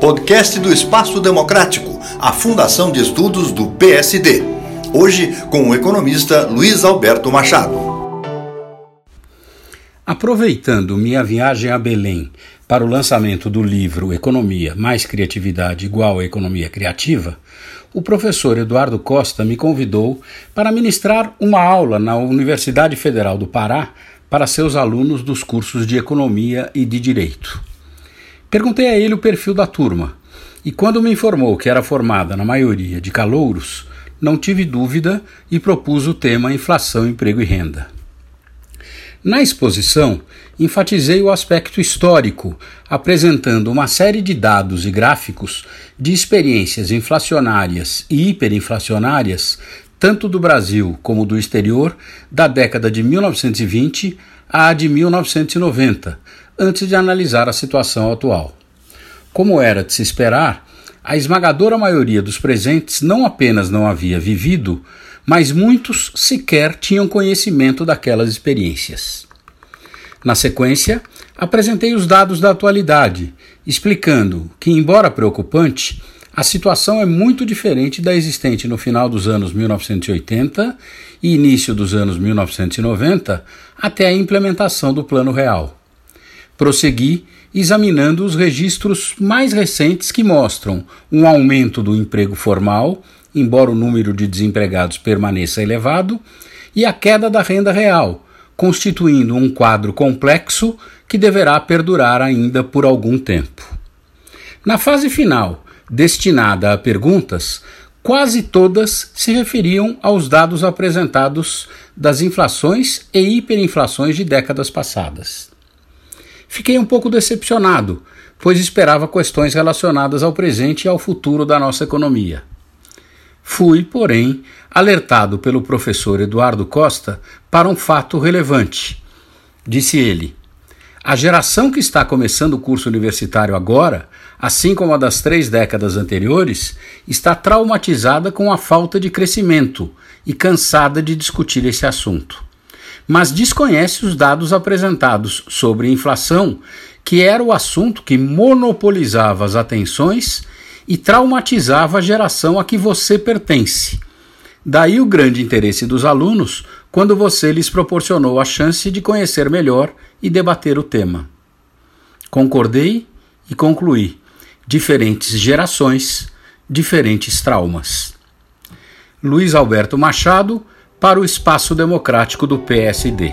Podcast do Espaço Democrático, a Fundação de Estudos do PSD. Hoje com o economista Luiz Alberto Machado. Aproveitando minha viagem a Belém para o lançamento do livro Economia mais Criatividade igual a Economia Criativa, o professor Eduardo Costa me convidou para ministrar uma aula na Universidade Federal do Pará para seus alunos dos cursos de Economia e de Direito. Perguntei a ele o perfil da turma e, quando me informou que era formada na maioria de calouros, não tive dúvida e propus o tema Inflação, Emprego e Renda. Na exposição, enfatizei o aspecto histórico, apresentando uma série de dados e gráficos de experiências inflacionárias e hiperinflacionárias, tanto do Brasil como do exterior, da década de 1920 à de 1990, antes de analisar a situação atual. Como era de se esperar, a esmagadora maioria dos presentes não apenas não havia vivido, mas muitos sequer tinham conhecimento daquelas experiências. Na sequência, apresentei os dados da atualidade, explicando que, embora preocupante, a situação é muito diferente da existente no final dos anos 1980 e início dos anos 1990 até a implementação do Plano Real. Prossegui examinando os registros mais recentes que mostram um aumento do emprego formal embora o número de desempregados permaneça elevado, e a queda da renda real, constituindo um quadro complexo que deverá perdurar ainda por algum tempo. Na fase final, destinada a perguntas, quase todas se referiam aos dados apresentados das inflações e hiperinflações de décadas passadas. Fiquei um pouco decepcionado, pois esperava questões relacionadas ao presente e ao futuro da nossa economia. Fui, porém, alertado pelo professor Eduardo Costa para um fato relevante. Disse ele: a geração que está começando o curso universitário agora, assim como a das três décadas anteriores, está traumatizada com a falta de crescimento e cansada de discutir esse assunto. Mas desconhece os dados apresentados sobre inflação, que era o assunto que monopolizava as atenções e traumatizava a geração a que você pertence. Daí o grande interesse dos alunos quando você lhes proporcionou a chance de conhecer melhor e debater o tema. Concordei e concluí: diferentes gerações, diferentes traumas. Luiz Alberto Machado, para o Espaço Democrático do PSD.